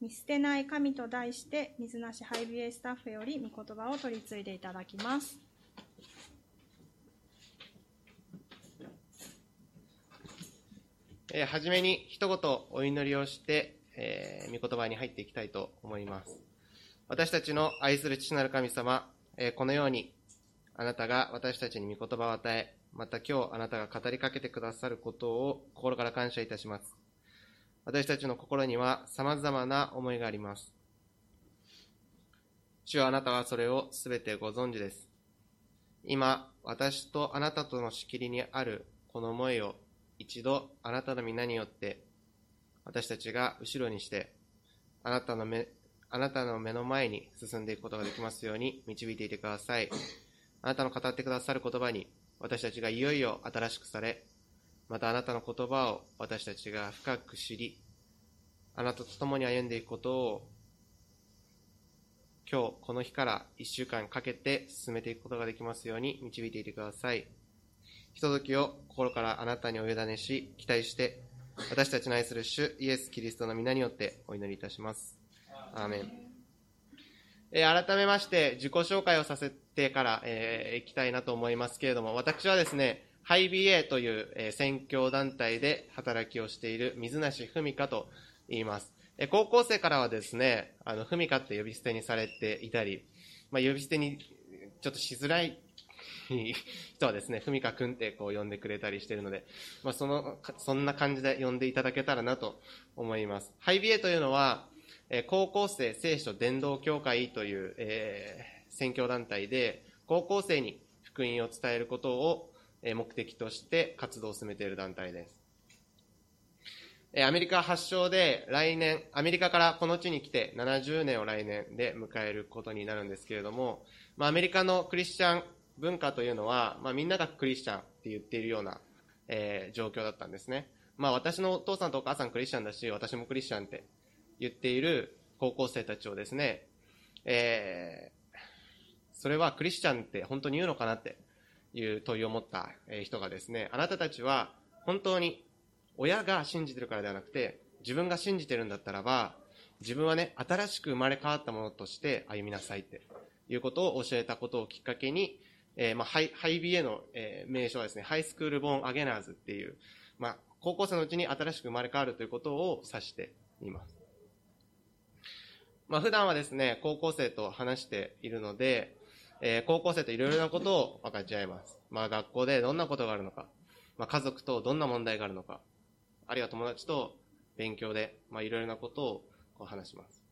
見捨てない神と題して水無しハイビエスタッフより御言葉を取り継いでいただきますえー、はじめに一言お祈りをして、えー、御言葉に入っていきたいと思います。私たちの愛する父なる神様、えー、このようにあなたが私たちに御言葉を与え、また今日あなたが語りかけてくださることを心から感謝いたします。私たちの心には様々な思いがあります。主はあなたはそれをすべてご存知です。今、私とあなたとの仕切りにあるこの思いを一度あなたの皆によって私たちが後ろにしてあなたの目あなたの目の前に進んでいくことができますように導いていてください。あなたの語ってくださる言葉に私たちがいよいよ新しくされ、またあなたの言葉を私たちが深く知り、あなたと共に歩んでいくことを今日この日から1週間かけて進めていくことができますように導いていてください。ひとときを心からあなたにお委ねし、期待して、私たちの愛する主イエス・キリストの皆によってお祈りいたします。アーメン。えー、改めまして自己紹介をさせてから、えー、いきたいなと思いますけれども、私はですね、ハイビエという、えー、宣教団体で働きをしている水梨文香と言います。えー、高校生からはですね、あの、文香って呼び捨てにされていたり、まあ、呼び捨てにちょっとしづらい人はですね、ふみかくんってこう呼んでくれたりしているので、まあ、その、そんな感じで呼んでいただけたらなと思います。ハイビエというのは、え高校生聖書伝道協会という、えー、宣教団体で、高校生に福音を伝えることを目的として活動を進めている団体です。アメリカ発祥で来年、アメリカからこの地に来て70年を来年で迎えることになるんですけれども、まあ、アメリカのクリスチャン文化というのは、まあ、みんながクリスチャンって言っているような、えー、状況だったんですね。まあ、私のお父さんとお母さんクリスチャンだし、私もクリスチャンって言っている高校生たちをですね、えー、それはクリスチャンって本当に言うのかなっていう問いを持った人がですね、あなたたちは本当に親が信じてるからではなくて、自分が信じてるんだったらば、自分はね、新しく生まれ変わったものとして歩みなさいっていうことを教えたことをきっかけに、えー、まあ、ハイ、ハイビエの、えー、名称はですね、ハイスクールボーンアゲナーズっていう、まあ、高校生のうちに新しく生まれ変わるということを指しています。まあ、普段はですね、高校生と話しているので、えー、高校生といろいろなことを分かち合います。まあ、学校でどんなことがあるのか、まあ、家族とどんな問題があるのか、あるいは友達と勉強で、まあ、いろいろなことをこう話します。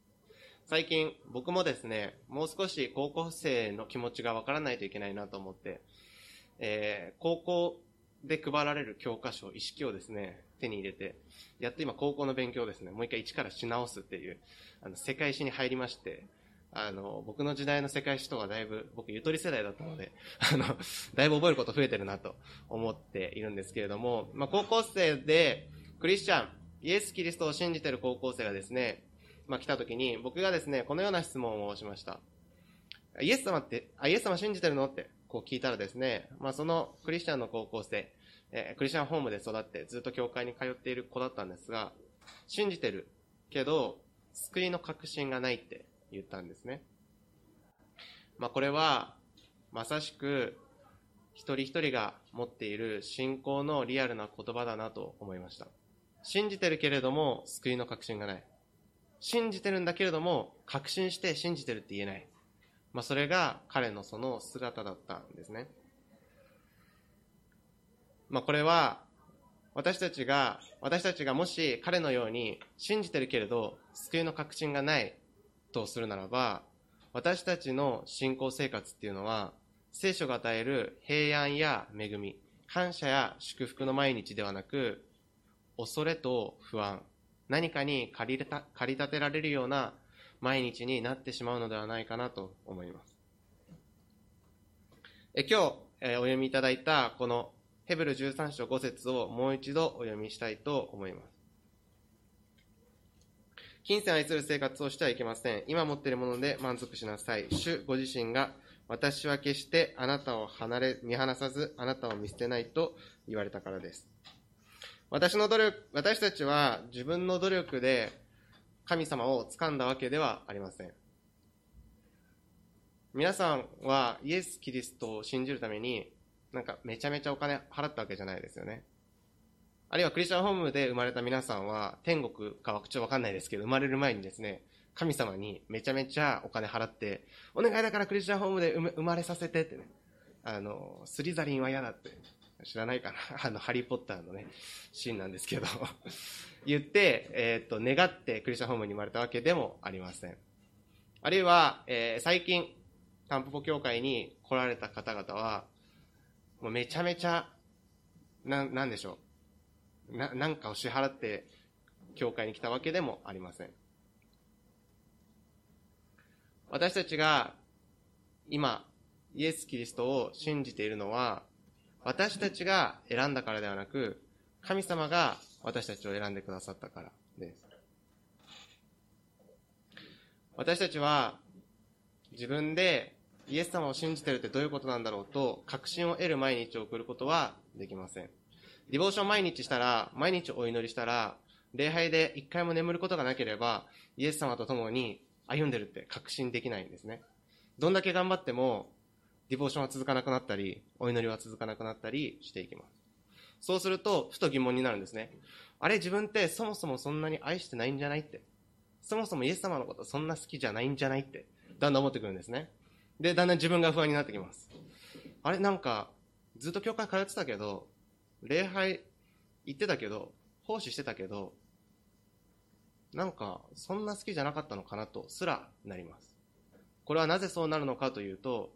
最近僕もですね、もう少し高校生の気持ちがわからないといけないなと思って、えー、高校で配られる教科書、意識をですね、手に入れて、やっと今高校の勉強をですね、もう一回一からし直すっていう、あの、世界史に入りまして、あの、僕の時代の世界史とはだいぶ、僕ゆとり世代だったので、あの、だいぶ覚えること増えてるなと思っているんですけれども、まあ、高校生で、クリスチャン、イエス・キリストを信じてる高校生がですね、まあ、来た時に、僕がですね、このような質問をしました。イエス様って、あ、イエス様信じてるのって、こう聞いたらですね、まあ、そのクリスチャンの高校生、えー、クリスチャンホームで育ってずっと教会に通っている子だったんですが、信じてるけど、救いの確信がないって言ったんですね。まあ、これは、まさしく、一人一人が持っている信仰のリアルな言葉だなと思いました。信じてるけれども、救いの確信がない。信じてるんだけれども、確信して信じてるって言えない。まあ、それが彼のその姿だったんですね。まあ、これは、私たちが、私たちがもし彼のように信じてるけれど、救いの確信がないとするならば、私たちの信仰生活っていうのは、聖書が与える平安や恵み、感謝や祝福の毎日ではなく、恐れと不安、何かに駆りた駆り立てられるような毎日になってしまうのではないかなと思います。え今日、えお読みいただいたこのヘブル13章5節をもう一度お読みしたいと思います。金銭を愛する生活をしてはいけません。今持っているもので満足しなさい。主ご自身が私は決してあなたを離れ、見放さずあなたを見捨てないと言われたからです。私の努力、私たちは自分の努力で神様を掴んだわけではありません。皆さんはイエス・キリストを信じるために、なんかめちゃめちゃお金払ったわけじゃないですよね。あるいはクリスチャンホームで生まれた皆さんは、天国かは口わかんないですけど、生まれる前にですね、神様にめちゃめちゃお金払って、お願いだからクリスチャンホームで生まれさせてってね、あの、スリザリンは嫌だって、知らないかな あの、ハリーポッターのね、シーンなんですけど 言って、えっ、と、願ってクリスチャンホームに生まれたわけでもありません。あるいは、えー、最近、タンポポ教会に来られた方々は、もうめちゃめちゃ、な、なんでしょう。な、なんかを支払って、教会に来たわけでもありません。私たちが、今、イエス・キリストを信じているのは、私たちが選んだからではなく、神様が私たちを選んでくださったからです。私たちは自分でイエス様を信じてるってどういうことなんだろうと確信を得る毎日を送ることはできません。ディボーション毎日したら、毎日お祈りしたら、礼拝で一回も眠ることがなければ、イエス様と共に歩んでるって確信できないんですね。どんだけ頑張っても、ディボーションは続かなくなったり、お祈りは続かなくなったりしていきます。そうすると、ふと疑問になるんですね。あれ、自分ってそもそもそんなに愛してないんじゃないって。そもそもイエス様のことそんな好きじゃないんじゃないって、だんだん思ってくるんですね。で、だんだん自分が不安になってきます。あれ、なんか、ずっと教会通ってたけど、礼拝行ってたけど、奉仕してたけど、なんか、そんな好きじゃなかったのかなとすらなります。これはなぜそうなるのかというと、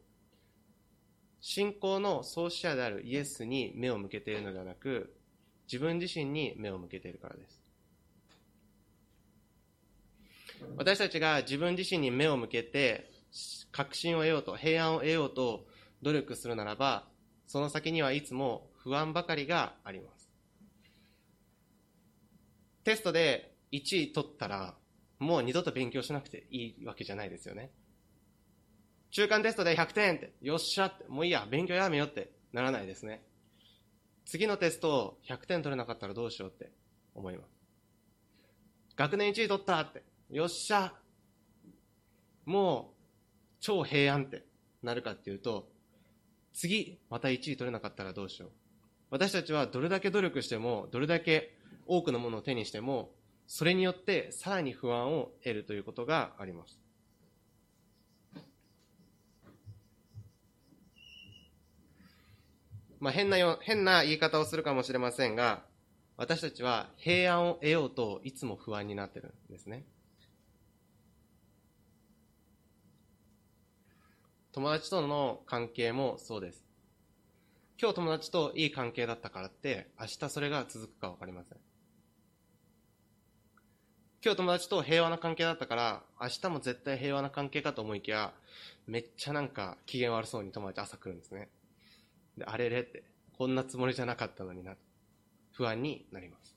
信仰の創始者であるイエスに目を向けているのではなく、自分自身に目を向けているからです。私たちが自分自身に目を向けて、確信を得ようと、平安を得ようと努力するならば、その先にはいつも不安ばかりがあります。テストで1位取ったら、もう二度と勉強しなくていいわけじゃないですよね。中間テストで100点って、よっしゃって、もういいや、勉強やめよってならないですね。次のテストを100点取れなかったらどうしようって思います。学年1位取ったって、よっしゃもう超平安ってなるかっていうと、次また1位取れなかったらどうしよう。私たちはどれだけ努力しても、どれだけ多くのものを手にしても、それによってさらに不安を得るということがあります。まあ、変なよ、変な言い方をするかもしれませんが、私たちは平安を得ようといつも不安になってるんですね。友達との関係もそうです。今日友達といい関係だったからって、明日それが続くかわかりません。今日友達と平和な関係だったから、明日も絶対平和な関係かと思いきや、めっちゃなんか機嫌悪そうに友達朝来るんですね。で、あれれって、こんなつもりじゃなかったのにな、不安になります。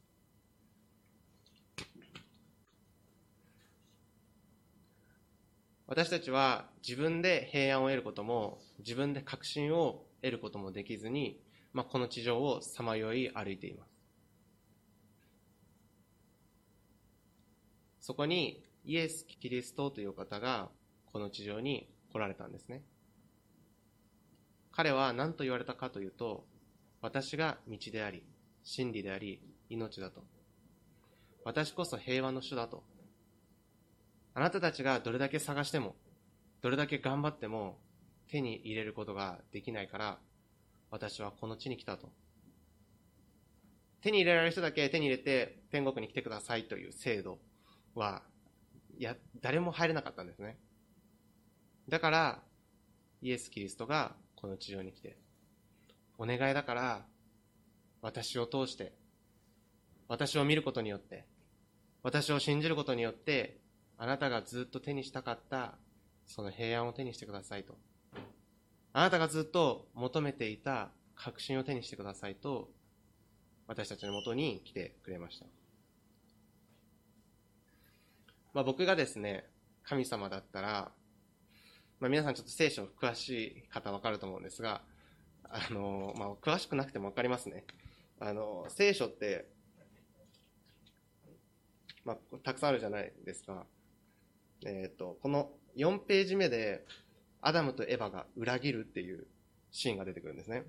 私たちは自分で平安を得ることも、自分で確信を得ることもできずに、まあ、この地上をさまよい歩いています。そこにイエス・キリストという方がこの地上に来られたんですね。彼は何と言われたかというと、私が道であり、真理であり、命だと。私こそ平和の主だと。あなたたちがどれだけ探しても、どれだけ頑張っても手に入れることができないから、私はこの地に来たと。手に入れられる人だけ手に入れて天国に来てくださいという制度は、いや、誰も入れなかったんですね。だから、イエス・キリストがこの地上に来て、お願いだから、私を通して、私を見ることによって、私を信じることによって、あなたがずっと手にしたかった、その平安を手にしてくださいと。あなたがずっと求めていた確信を手にしてくださいと、私たちのもとに来てくれました。まあ、僕がですね、神様だったら、まあ、皆さんちょっと聖書詳しい方わかると思うんですが、あの、まあ、詳しくなくてもわかりますね。あの、聖書って、まあ、たくさんあるじゃないですか。えっ、と、この4ページ目で、アダムとエヴァが裏切るっていうシーンが出てくるんですね。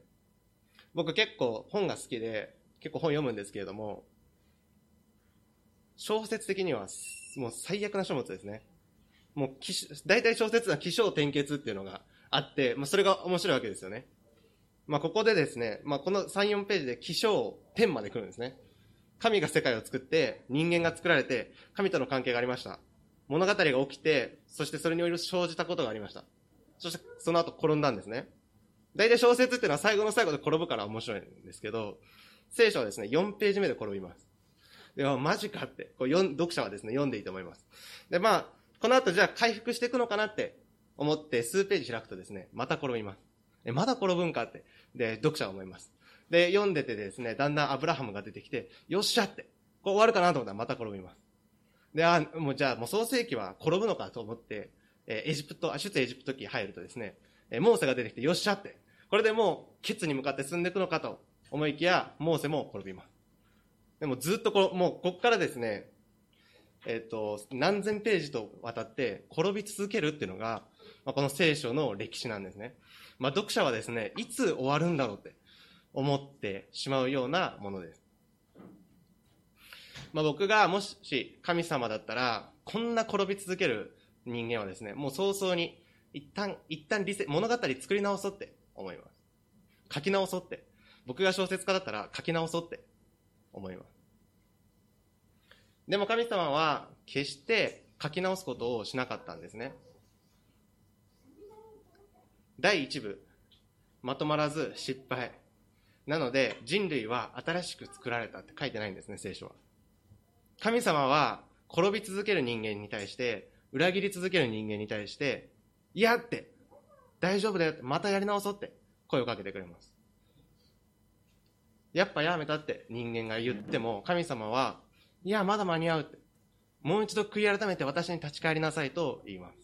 僕結構本が好きで、結構本読むんですけれども、小説的にはもう最悪な書物ですね。もう、大体小説は起承転結っていうのがあって、まあ、それが面白いわけですよね。まあ、ここでですね、まあ、この3、4ページで起承天まで来るんですね。神が世界を作って、人間が作られて、神との関係がありました。物語が起きて、そしてそれにより生じたことがありました。そしてその後転んだんですね。大体小説っていうのは最後の最後で転ぶから面白いんですけど、聖書はですね、4ページ目で転びます。では、マジかって、こう読者はですね、読んでいいと思います。で、まあ、この後じゃあ回復していくのかなって思って数ページ開くとですね、また転びます。え、まだ転ぶんかって。で、読者は思います。で、読んでてですね、だんだんアブラハムが出てきて、よっしゃって、こう終わるかなと思ったらまた転びます。で、あ、もうじゃあもう創世記は転ぶのかと思って、えエジプト、あ出エジプト記入るとですね、えモーセが出てきて、よっしゃって、これでもう、ケツに向かって進んでいくのかと思いきや、モーセも転びます。でもずっとこもう、こっからですね、えっ、ー、と、何千ページと渡って転び続けるっていうのが、まあ、この聖書の歴史なんですね。まあ、読者はですね、いつ終わるんだろうって思ってしまうようなものです。まあ、僕がもし神様だったら、こんな転び続ける人間はですね、もう早々に一旦、一旦リセ物語作り直そうって思います。書き直そうって。僕が小説家だったら書き直そうって思います。でも神様は決して書き直すことをしなかったんですね。第一部、まとまらず失敗。なので人類は新しく作られたって書いてないんですね、聖書は。神様は転び続ける人間に対して、裏切り続ける人間に対して、いやって、大丈夫だよって、またやり直そうって声をかけてくれます。やっぱやめたって人間が言っても、神様は、いや、まだ間に合うって。もう一度悔い改めて私に立ち返りなさいと言います。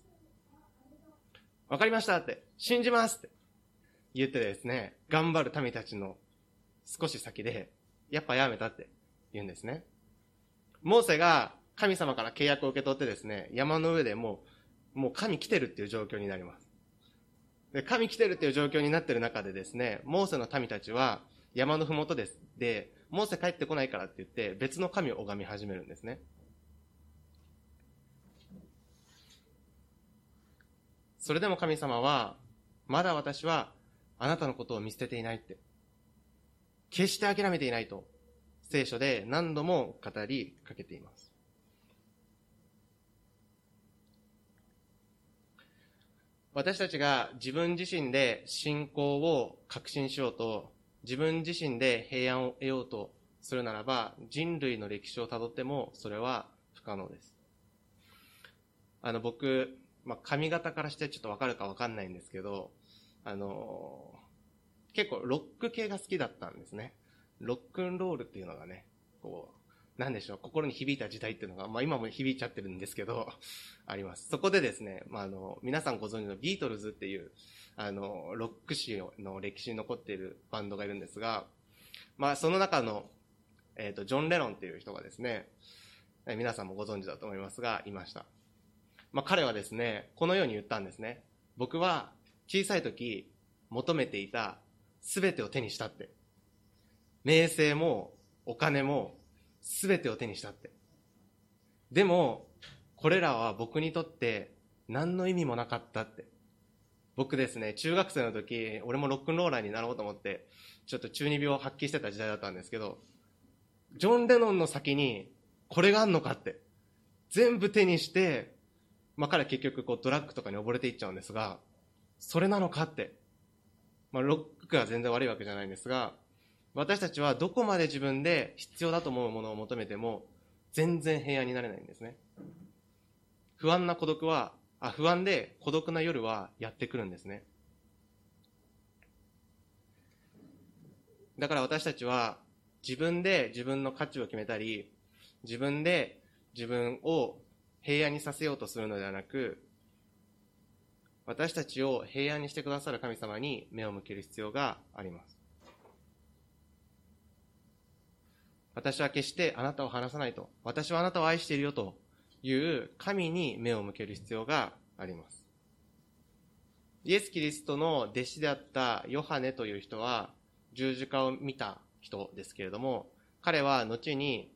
わかりましたって、信じますって言ってですね、頑張る民たちの少し先で、やっぱやめたって言うんですね。モーセが神様から契約を受け取ってですね、山の上でもう、もう神来てるっていう状況になります。で、神来てるっていう状況になってる中でですね、モーセの民たちは、山のふもとです。で、モーセ帰ってこないからって言って、別の神を拝み始めるんですね。それでも神様は、まだ私はあなたのことを見捨てていないって、決して諦めていないと、聖書で何度も語りかけています。私たちが自分自身で信仰を確信しようと自分自身で平安を得ようとするならば、人類の歴史をたどってもそれは不可能です。あの、僕、まあ、髪型からしてちょっとわかるかわかんないんですけど、あのー、結構ロック系が好きだったんですね。ロックンロールっていうのがね、こう、なんでしょう、心に響いた時代っていうのが、まあ今も響いちゃってるんですけど、あります。そこでですね、まああの、皆さんご存知のビートルズっていう、あの、ロック史の歴史に残っているバンドがいるんですが、まあ、その中の、えっ、ー、と、ジョン・レノンっていう人がですね、皆さんもご存知だと思いますが、いました。まあ、彼はですね、このように言ったんですね。僕は小さい時求めていた全てを手にしたって。名声もお金も全てを手にしたって。でも、これらは僕にとって何の意味もなかったって。僕ですね、中学生の時、俺もロックンローラーになろうと思って、ちょっと中二病を発揮してた時代だったんですけど、ジョン・レノンの先に、これがあんのかって、全部手にして、まあ彼結局こうドラッグとかに溺れていっちゃうんですが、それなのかって、まあロックが全然悪いわけじゃないんですが、私たちはどこまで自分で必要だと思うものを求めても、全然平安になれないんですね。不安な孤独はあ不安で孤独な夜はやってくるんですね。だから私たちは自分で自分の価値を決めたり、自分で自分を平安にさせようとするのではなく、私たちを平安にしてくださる神様に目を向ける必要があります。私は決してあなたを離さないと。私はあなたを愛しているよという神に目を向ける必要があります。イエス・キリストの弟子であったヨハネという人は十字架を見た人ですけれども、彼は後に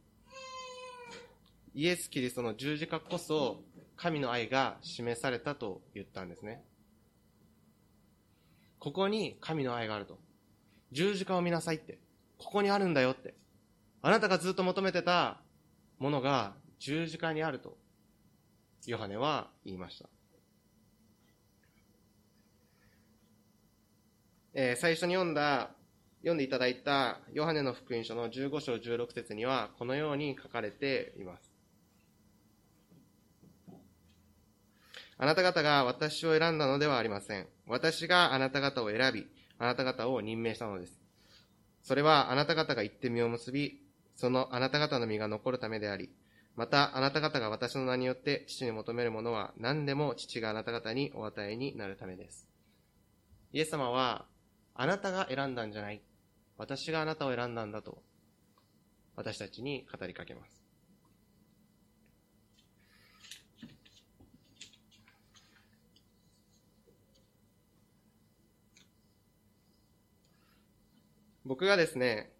イエス・キリストの十字架こそ神の愛が示されたと言ったんですね。ここに神の愛があると。十字架を見なさいって。ここにあるんだよって。あなたがずっと求めてたものが十字架にあると、ヨハネは言いました。えー、最初に読んだ、読んでいただいたヨハネの福音書の15章16節には、このように書かれています。あなた方が私を選んだのではありません。私があなた方を選び、あなた方を任命したのです。それはあなた方が言って実を結び、そのあなた方の身が残るためであり、またあなた方が私の名によって父に求めるものは何でも父があなた方にお与えになるためです。イエス様は、あなたが選んだんじゃない。私があなたを選んだんだと、私たちに語りかけます。僕がですね、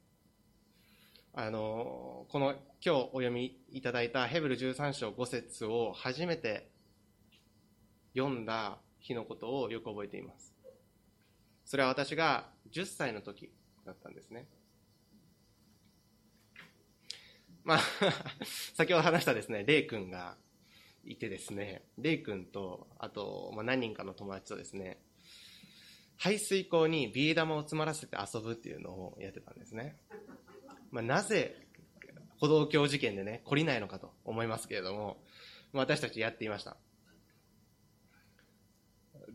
あの、この今日お読みいただいたヘブル13章5節を初めて読んだ日のことをよく覚えています。それは私が10歳の時だったんですね。まあ 先ほど話したですね、レイ君がいてですね、レイ君と、あと、まあ、何人かの友達とですね、排水溝にビー玉を詰まらせて遊ぶっていうのをやってたんですね。まあ、なぜ歩道橋事件でね、懲りないのかと思いますけれども、私たちやっていました。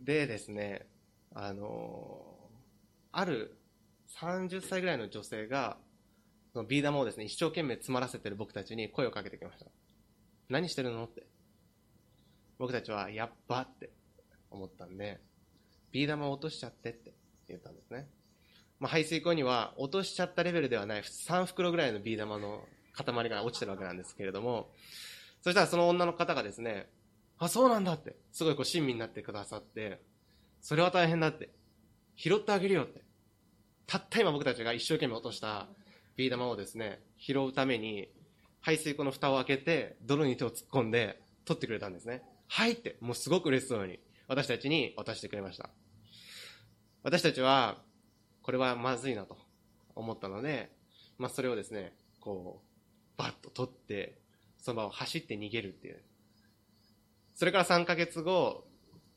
でですね、あのある30歳ぐらいの女性が、そのビー玉をですね、一生懸命詰まらせてる僕たちに声をかけてきました。何してるのって。僕たちは、やっばって思ったんで、ビー玉を落としちゃってって言ったんですね。まあ、排水溝には落としちゃったレベルではない3袋ぐらいのビー玉の塊が落ちてるわけなんですけれども、そしたらその女の方がですね、あ、そうなんだって、すごいこう親身になってくださって、それは大変だって、拾ってあげるよって。たった今僕たちが一生懸命落としたビー玉をですね、拾うために、排水溝の蓋を開けて、泥に手を突っ込んで、取ってくれたんですね。はいって、もうすごく嬉しそうに、私たちに渡してくれました。私たちは、これはまずいなと思ったので、まあ、それをですね、こう、バッと取って、その場を走って逃げるっていう。それから3ヶ月後、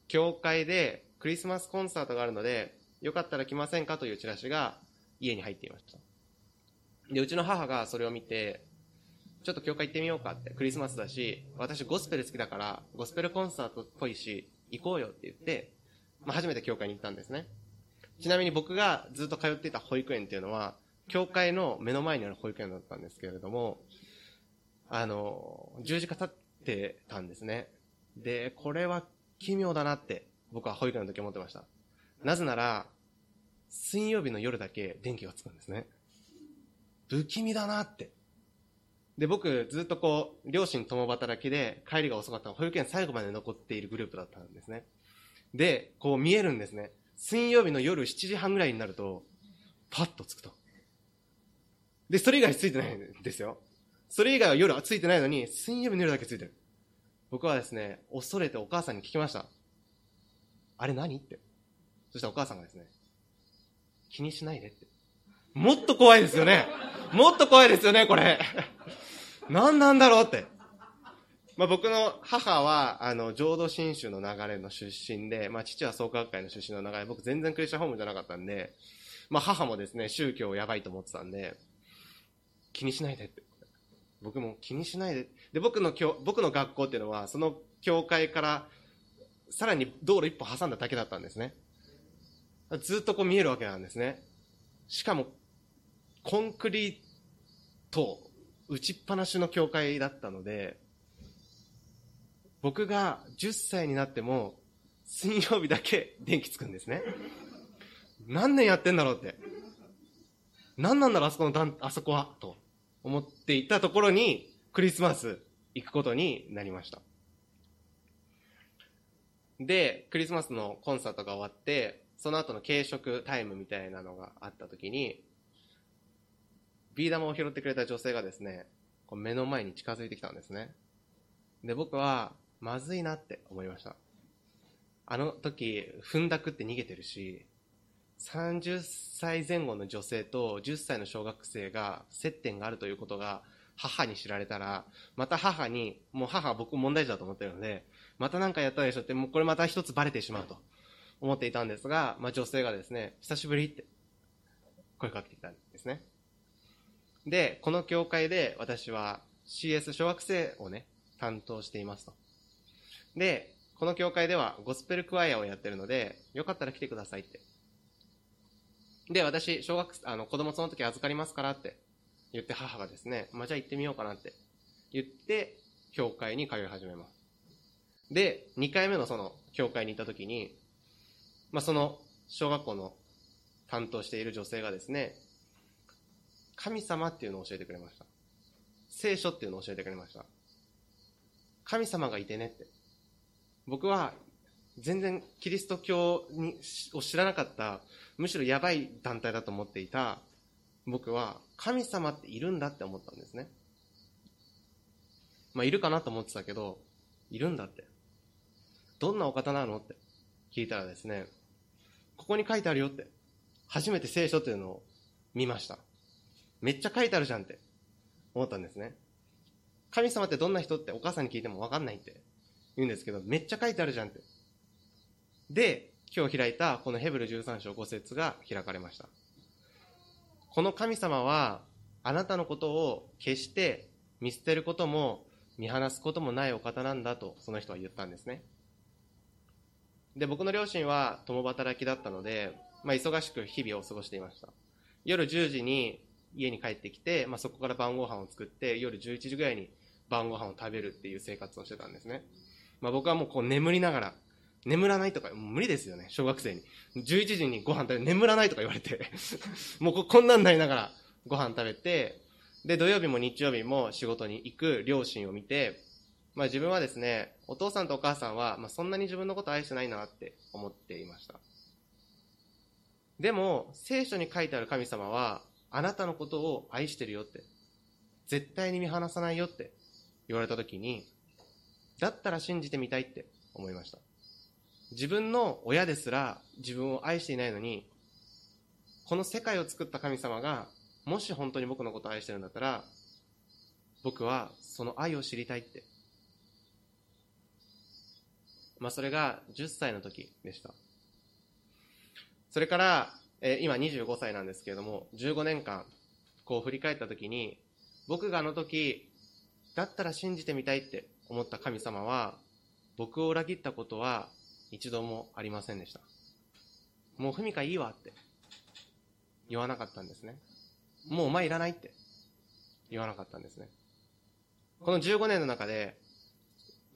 教会でクリスマスコンサートがあるので、よかったら来ませんかというチラシが家に入っていました。で、うちの母がそれを見て、ちょっと教会行ってみようかって、クリスマスだし、私ゴスペル好きだから、ゴスペルコンサートっぽいし、行こうよって言って、まあ、初めて教会に行ったんですね。ちなみに僕がずっと通っていた保育園っていうのは、教会の目の前にある保育園だったんですけれども、あの、十字架立ってたんですね。で、これは奇妙だなって僕は保育園の時思ってました。なぜなら、水曜日の夜だけ電気がつくんですね。不気味だなって。で、僕、ずっとこう、両親共働きで帰りが遅かった保育園最後まで残っているグループだったんですね。で、こう見えるんですね。水曜日の夜7時半ぐらいになると、パッとつくと。で、それ以外ついてないんですよ。それ以外は夜はついてないのに、水曜日の夜だけついてる。僕はですね、恐れてお母さんに聞きました。あれ何って。そしたらお母さんがですね、気にしないでって。もっと怖いですよね。もっと怖いですよね、これ。何なんだろうって。まあ、僕の母は、あの、浄土真宗の流れの出身で、まあ、父は創価学会の出身の流れ、僕全然クリスチャンホームじゃなかったんで、まあ、母もですね、宗教をやばいと思ってたんで、気にしないでって。僕も気にしないで。で、僕の教、僕の学校っていうのは、その教会から、さらに道路一歩挟んだだけだったんですね。ずっとこう見えるわけなんですね。しかも、コンクリート打ちっぱなしの教会だったので、僕が10歳になっても、水曜日だけ電気つくんですね。何年やってんだろうって。何なんだろう、あそこのあそこは、と思っていたところに、クリスマス行くことになりました。で、クリスマスのコンサートが終わって、その後の軽食タイムみたいなのがあった時に、ビー玉を拾ってくれた女性がですね、こう目の前に近づいてきたんですね。で、僕は、まずいなって思いました。あの時、踏んだくって逃げてるし、30歳前後の女性と10歳の小学生が接点があるということが母に知られたら、また母に、もう母は僕問題児だと思ってるので、また何かやったでしょって、もうこれまた一つバレてしまうと思っていたんですが、まあ女性がですね、久しぶりって声かけてきたんですね。で、この教会で私は CS 小学生をね、担当していますと。で、この教会ではゴスペルクワイアをやってるので、よかったら来てくださいって。で、私、小学、あの、子供その時預かりますからって言って母がですね、まあ、じゃあ行ってみようかなって言って、教会に通い始めます。で、2回目のその教会に行った時に、まあ、その小学校の担当している女性がですね、神様っていうのを教えてくれました。聖書っていうのを教えてくれました。神様がいてねって。僕は全然キリスト教にを知らなかった、むしろやばい団体だと思っていた僕は神様っているんだって思ったんですね。まあいるかなと思ってたけど、いるんだって。どんなお方なのって聞いたらですね、ここに書いてあるよって。初めて聖書っていうのを見ました。めっちゃ書いてあるじゃんって思ったんですね。神様ってどんな人ってお母さんに聞いてもわかんないって言うんですけど、めっちゃ書いてあるじゃんって。で、今日開いたこのヘブル13章5節が開かれました。この神様はあなたのことを決して見捨てることも見放すこともないお方なんだとその人は言ったんですね。で、僕の両親は共働きだったので、まあ、忙しく日々を過ごしていました。夜10時に家に帰ってきて、まあ、そこから晩ご飯を作って、夜11時ぐらいに晩ご飯を食べるっていう生活をしてたんですね。まあ、僕はもうこう眠りながら、眠らないとか、もう無理ですよね、小学生に。11時にご飯食べて、眠らないとか言われて、もうここんなんなりながらご飯食べて、で、土曜日も日曜日も仕事に行く両親を見て、まあ自分はですね、お父さんとお母さんは、まあそんなに自分のこと愛してないなって思っていました。でも、聖書に書いてある神様は、あなたのことを愛してるよって、絶対に見放さないよって言われた時に、だったら信じてみたいって思いました。自分の親ですら自分を愛していないのに、この世界を作った神様が、もし本当に僕のことを愛してるんだったら、僕はその愛を知りたいって。まあそれが10歳の時でした。それから、えー今25歳なんですけれども、15年間、こう振り返った時に、僕があの時、だったら信じてみたいって思った神様は、僕を裏切ったことは一度もありませんでした。もうふみかいいわって言わなかったんですね。もうお前いらないって言わなかったんですね。この15年の中で、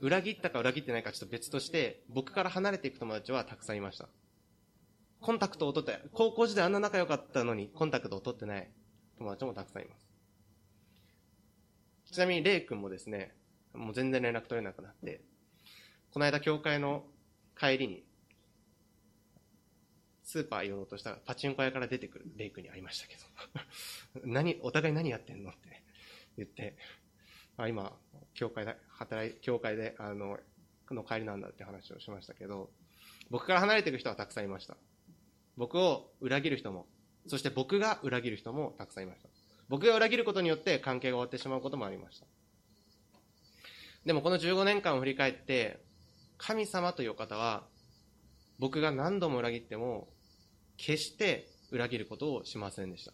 裏切ったか裏切ってないかちょっと別として、僕から離れていく友達はたくさんいました。コンタクトを取って、高校時代あんな仲良かったのにコンタクトを取ってない友達もたくさんいます。ちなみに、レイ君もですね、もう全然連絡取れなくなって、この間教会の帰りに、スーパー寄ろうとしたらパチンコ屋から出てくるレイ君に会いましたけど、何、お互い何やってんのって 言って、あ今、教会で、働い、教会で、あの、の帰りなんだって話をしましたけど、僕から離れていく人はたくさんいました。僕を裏切る人も、そして僕が裏切る人もたくさんいました。僕が裏切ることによって関係が終わってしまうこともありました。でもこの15年間を振り返って、神様という方は、僕が何度も裏切っても、決して裏切ることをしませんでした。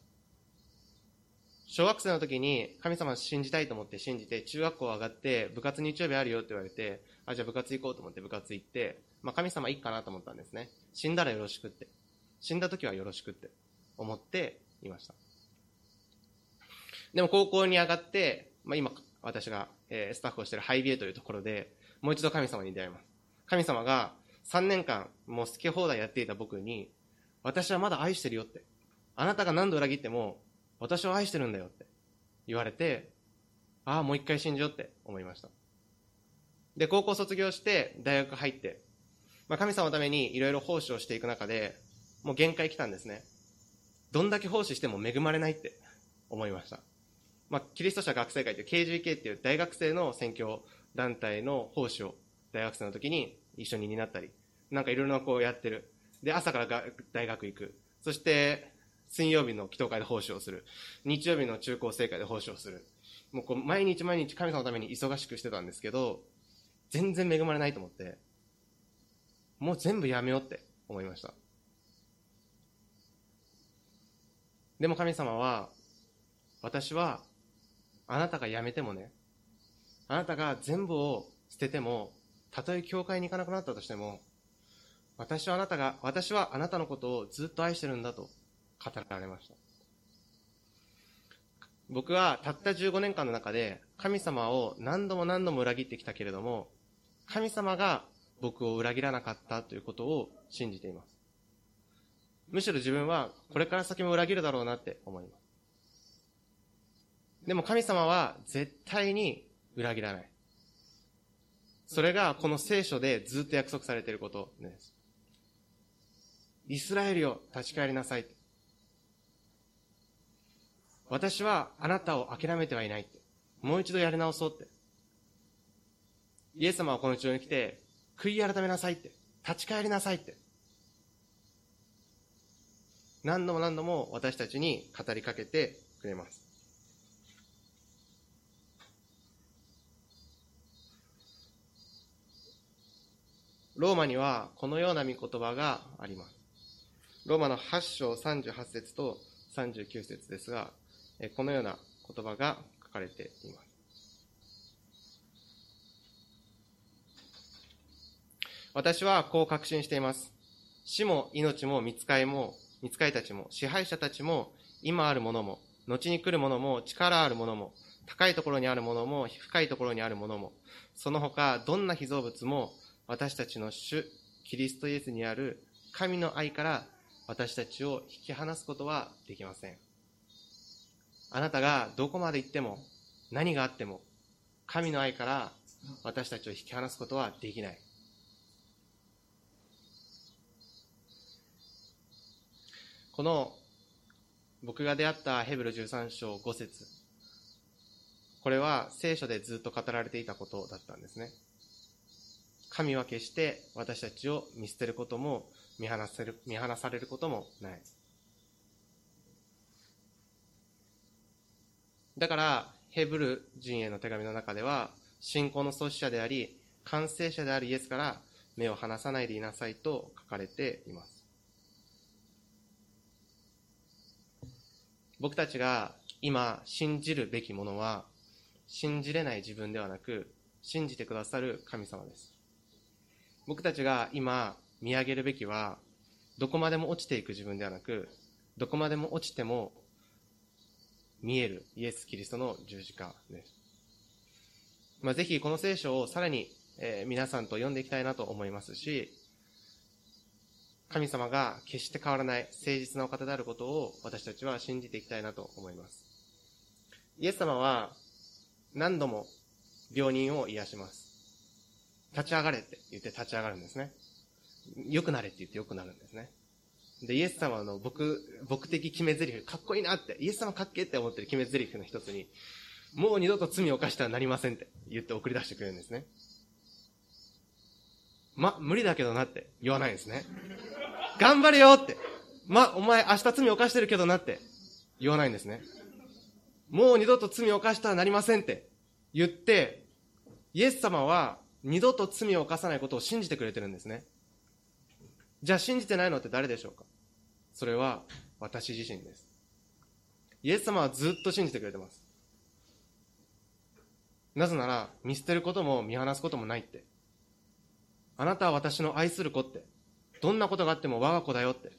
小学生の時に神様信じたいと思って信じて、中学校上がって部活日曜日あるよって言われて、あ、じゃあ部活行こうと思って部活行って、まあ神様いいかなと思ったんですね。死んだらよろしくって。死んだ時はよろしくって思っていました。でも高校に上がって、まあ今私が、えースタッフをしているハイビエというところで、もう一度神様に出会います。神様が3年間もう好き放題やっていた僕に、私はまだ愛してるよって。あなたが何度裏切っても、私を愛してるんだよって言われて、ああ、もう一回信じようって思いました。で、高校卒業して大学入って、まあ、神様のためにいろいろ奉仕をしていく中で、もう限界来たんですね。どんだけ奉仕しても恵まれないって思いました。まあ、キリスト者学生会という KGK っていう大学生の選挙団体の奉仕を大学生の時に一緒に担ったり、なんかいろいろなこうやってる。で、朝からが大学行く。そして、水曜日の祈祷会で奉仕をする。日曜日の中高生会で奉仕をする。もうこう毎日毎日神様のために忙しくしてたんですけど、全然恵まれないと思って、もう全部やめようって思いました。でも神様は、私は、あなたが辞めてもね、あなたが全部を捨てても、たとえ教会に行かなくなったとしても、私はあなたが、私はあなたのことをずっと愛してるんだと語られました。僕はたった15年間の中で神様を何度も何度も裏切ってきたけれども、神様が僕を裏切らなかったということを信じています。むしろ自分はこれから先も裏切るだろうなって思います。でも神様は絶対に裏切らない。それがこの聖書でずっと約束されていることです。イスラエルよ、立ち返りなさい。私はあなたを諦めてはいない。もう一度やり直そうって。イエス様はこの地上に来て、悔い改めなさいって。立ち返りなさいって。何度も何度も私たちに語りかけてくれます。ローマにはこのような御言葉があります。ローマの8章38節と39節ですが、このような言葉が書かれています。私はこう確信しています。死も命も見つかいも、見つかいたちも、支配者たちも、今あるものも、後に来るものも、力あるものも、高いところにあるものも、深いところにあるものも、その他、どんな被造物も、私たちの主、キリストイエスにある神の愛から私たちを引き離すことはできません。あなたがどこまで行っても、何があっても、神の愛から私たちを引き離すことはできない。この僕が出会ったヘブル13章5節これは聖書でずっと語られていたことだったんですね。神は決して私たちを見捨てることも見放せる見放されることもない。だから、ヘブル人への手紙の中では、信仰の創始者であり、完成者であるイエスから目を離さないでいなさいと書かれています。僕たちが今信じるべきものは、信じれない自分ではなく、信じてくださる神様です。僕たちが今見上げるべきは、どこまでも落ちていく自分ではなく、どこまでも落ちても見えるイエス・キリストの十字架です。まあ、ぜひこの聖書をさらに、え、皆さんと読んでいきたいなと思いますし、神様が決して変わらない誠実なお方であることを私たちは信じていきたいなと思います。イエス様は何度も病人を癒します。立ち上がれって言って立ち上がるんですね。良くなれって言って良くなるんですね。で、イエス様の僕、僕的決め台詞、かっこいいなって、イエス様かっけって思ってる決め台詞の一つに、もう二度と罪を犯してはなりませんって言って送り出してくれるんですね。ま、無理だけどなって言わないんですね。頑張れよって。ま、お前明日罪を犯してるけどなって言わないんですね。もう二度と罪を犯してはなりませんって言って、イエス様は二度と罪を犯さないことを信じてくれてるんですね。じゃあ信じてないのって誰でしょうか？それは私自身です。イエス様はずっと信じてくれてます。なぜなら、見捨てることも見放すこともないって。あなたは私の愛する子って。どんなことがあっても我が子だよって。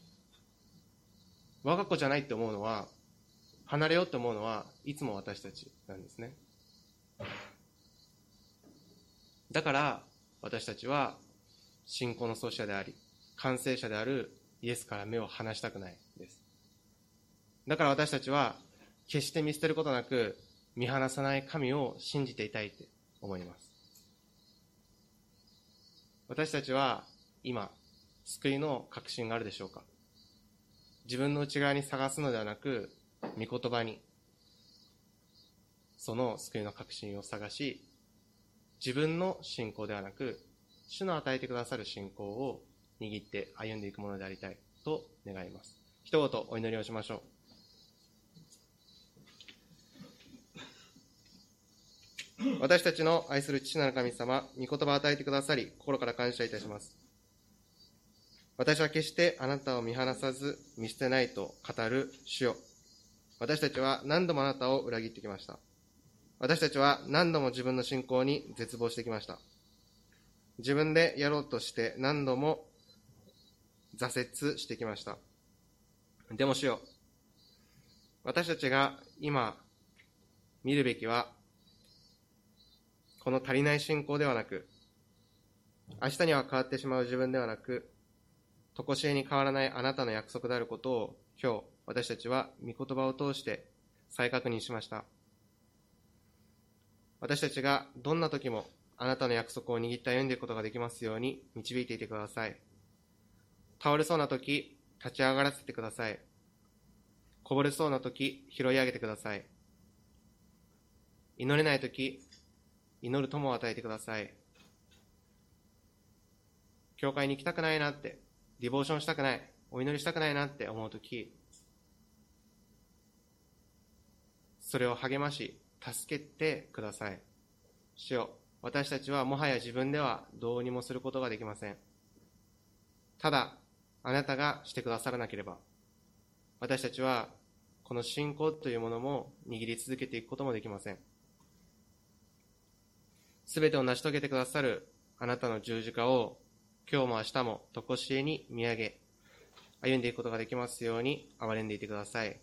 我が子じゃないって思うのは、離れようって思うのは、いつも私たちなんですね。だから私たちは信仰の創始者であり完成者であるイエスから目を離したくないですだから私たちは決して見捨てることなく見放さない神を信じていたいと思います。私たちは今、救いの確信があるでしょうか？自分の内側に探すのではなく、御言葉に、その救いの確信を探し、自分の信仰ではなく、主の与えてくださる信仰を握って歩んでいくものでありたいと願います。一言お祈りをしましょう。私たちの愛する父なる神様、御言葉を与えてくださり、心から感謝いたします。私は決してあなたを見放さず、見捨てないと語る主よ。私たちは何度もあなたを裏切ってきました。私たちは何度も自分の信仰に絶望してきました。自分でやろうとして何度も挫折してきました。でも主よう、私たちが今見るべきは、この足りない信仰ではなく、明日には変わってしまう自分ではなく、常しえに変わらないあなたの約束であることを今日私たちは御言葉を通して再確認しました。私たちがどんな時もあなたの約束を握って歩んでいくことができますように導いていてください。倒れそうな時、立ち上がらせてください。こぼれそうな時、拾い上げてください。祈れない時、祈る友を与えてください。教会に行きたくないなってディボーションしたくない、お祈りしたくないなって思うとき、それを励まし、助けてください。主よ、私たちはもはや自分ではどうにもすることができません。ただ、あなたがしてくださらなければ、私たちはこの信仰というものも握り続けていくこともできません。すべてを成し遂げてくださるあなたの十字架を今日も明日も常しえに見上げ、歩んでいくことができますように憐れんでいてください。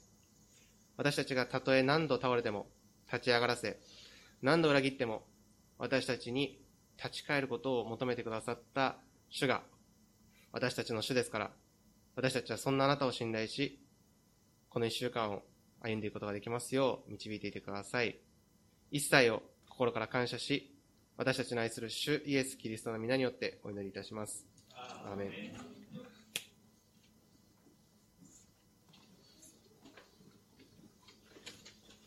私たちがたとえ何度倒れても立ち上がらせ、何度裏切っても私たちに立ち返ることを求めてくださった主が私たちの主ですから、私たちはそんなあなたを信頼し、この一週間を歩んでいくことができますよう導いていてください。一切を心から感謝し、私たちの愛する主イエス・キリストの皆によってお祈りいたします。アーメン